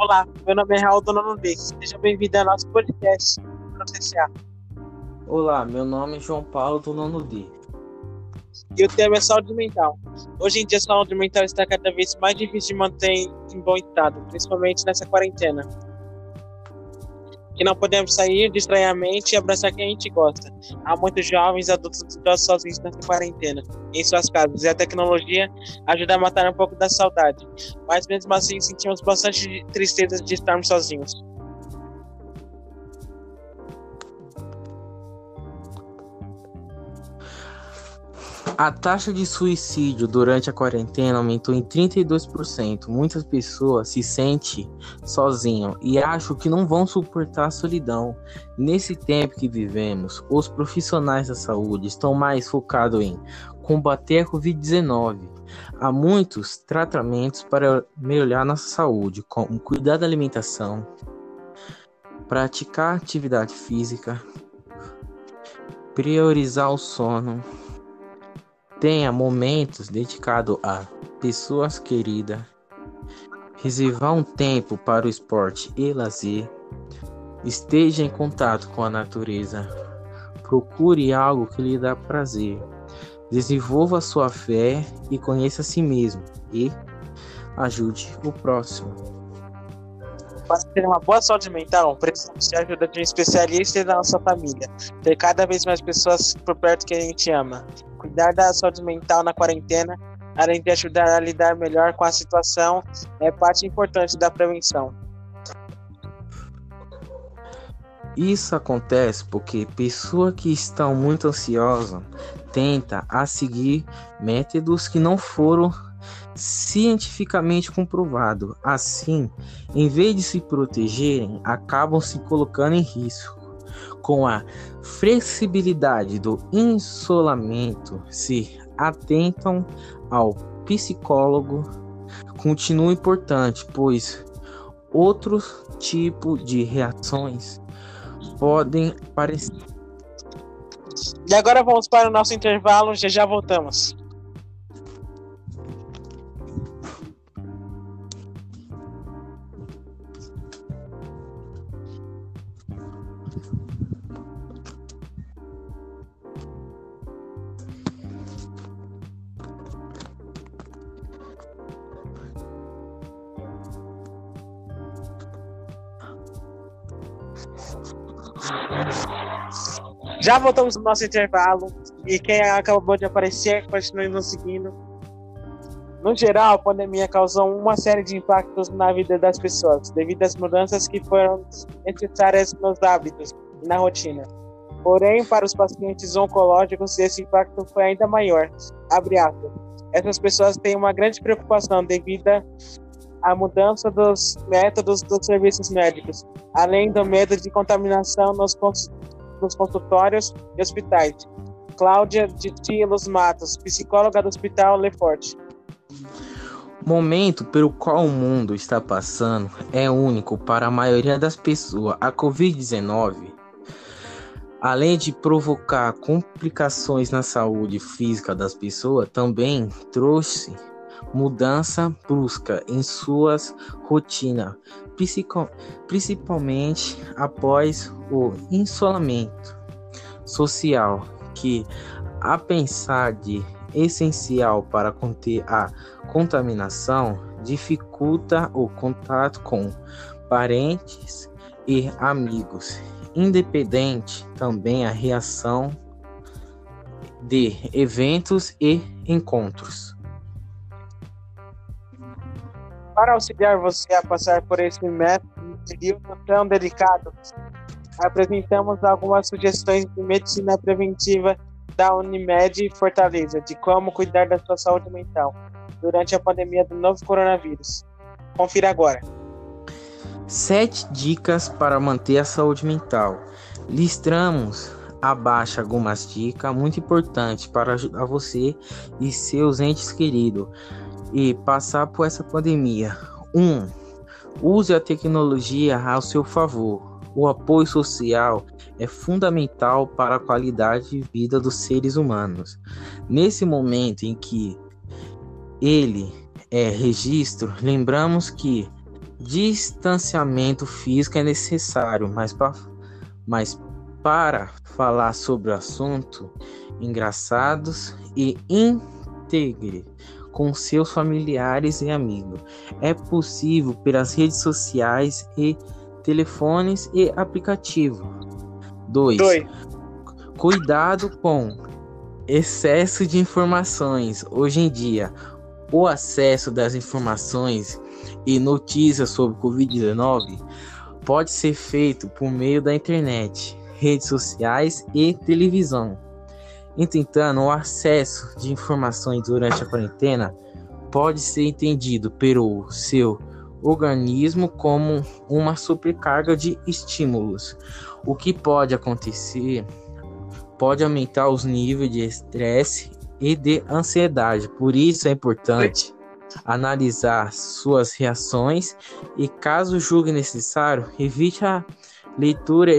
Olá, meu nome é Raul do Nono D. Seja bem-vindo ao nosso podcast CCA. Olá, meu nome é João Paulo do Nono D. E o tema é saúde mental. Hoje em dia, a saúde mental está cada vez mais difícil de manter em bom estado, principalmente nessa quarentena que não podemos sair, distrair a mente e abraçar quem a gente gosta. Há muitos jovens adultos idosos sozinhos nessa quarentena, em suas casas, e a tecnologia ajuda a matar um pouco da saudade. Mas mesmo assim, sentimos bastante tristeza de estarmos sozinhos. A taxa de suicídio durante a quarentena aumentou em 32%. Muitas pessoas se sentem sozinhas e acham que não vão suportar a solidão. Nesse tempo que vivemos, os profissionais da saúde estão mais focados em combater a Covid-19. Há muitos tratamentos para melhorar nossa saúde, como cuidar da alimentação, praticar atividade física, priorizar o sono Tenha momentos dedicados a pessoas queridas. Reservar um tempo para o esporte e lazer. Esteja em contato com a natureza. Procure algo que lhe dá prazer. Desenvolva sua fé e conheça a si mesmo. E ajude o próximo. Para ter uma boa saúde mental, precisamos de ajuda de um especialista e da nossa família. Ter cada vez mais pessoas por perto que a gente ama. Cuidar da saúde mental na quarentena, além de ajudar a lidar melhor com a situação, é parte importante da prevenção. Isso acontece porque pessoas que estão muito ansiosas tentam a seguir métodos que não foram cientificamente comprovados. Assim, em vez de se protegerem, acabam se colocando em risco com a flexibilidade do isolamento, se atentam ao psicólogo, continua importante, pois outros tipos de reações podem aparecer. E agora vamos para o nosso intervalo, já já voltamos. Já voltamos no nosso intervalo. E quem acabou de aparecer, continue nos seguindo. No geral, a pandemia causou uma série de impactos na vida das pessoas, devido às mudanças que foram necessárias nos hábitos e na rotina. Porém, para os pacientes oncológicos, esse impacto foi ainda maior. Abre aspas. Essas pessoas têm uma grande preocupação devido à mudança dos métodos dos serviços médicos, além do medo de contaminação nos nos consultórios e hospitais. Cláudia de Tilos Matos, psicóloga do Hospital Lefort. Momento pelo qual o mundo está passando é único para a maioria das pessoas. A Covid-19, além de provocar complicações na saúde física das pessoas, também trouxe mudança brusca em suas rotinas, principalmente após o isolamento social, que, a pensar de essencial para conter a contaminação, dificulta o contato com parentes e amigos, independente também a reação de eventos e encontros. Para auxiliar você a passar por esse período tão delicado, apresentamos algumas sugestões de medicina preventiva da Unimed Fortaleza de como cuidar da sua saúde mental durante a pandemia do novo coronavírus. Confira agora. Sete dicas para manter a saúde mental. Listamos abaixo algumas dicas muito importantes para ajudar você e seus entes queridos e passar por essa pandemia. 1. Um, use a tecnologia ao seu favor. O apoio social é fundamental para a qualidade de vida dos seres humanos. Nesse momento em que ele é registro, lembramos que distanciamento físico é necessário, mas, pra, mas para falar sobre o assunto, engraçados e integre com seus familiares e amigos. É possível pelas redes sociais e telefones e aplicativos. 2. Cuidado com excesso de informações. Hoje em dia, o acesso das informações e notícias sobre Covid-19 pode ser feito por meio da internet, redes sociais e televisão. Entretanto, o acesso de informações durante a quarentena pode ser entendido pelo seu organismo como uma sobrecarga de estímulos. O que pode acontecer pode aumentar os níveis de estresse e de ansiedade. Por isso é importante analisar suas reações e, caso julgue necessário, evite a leitura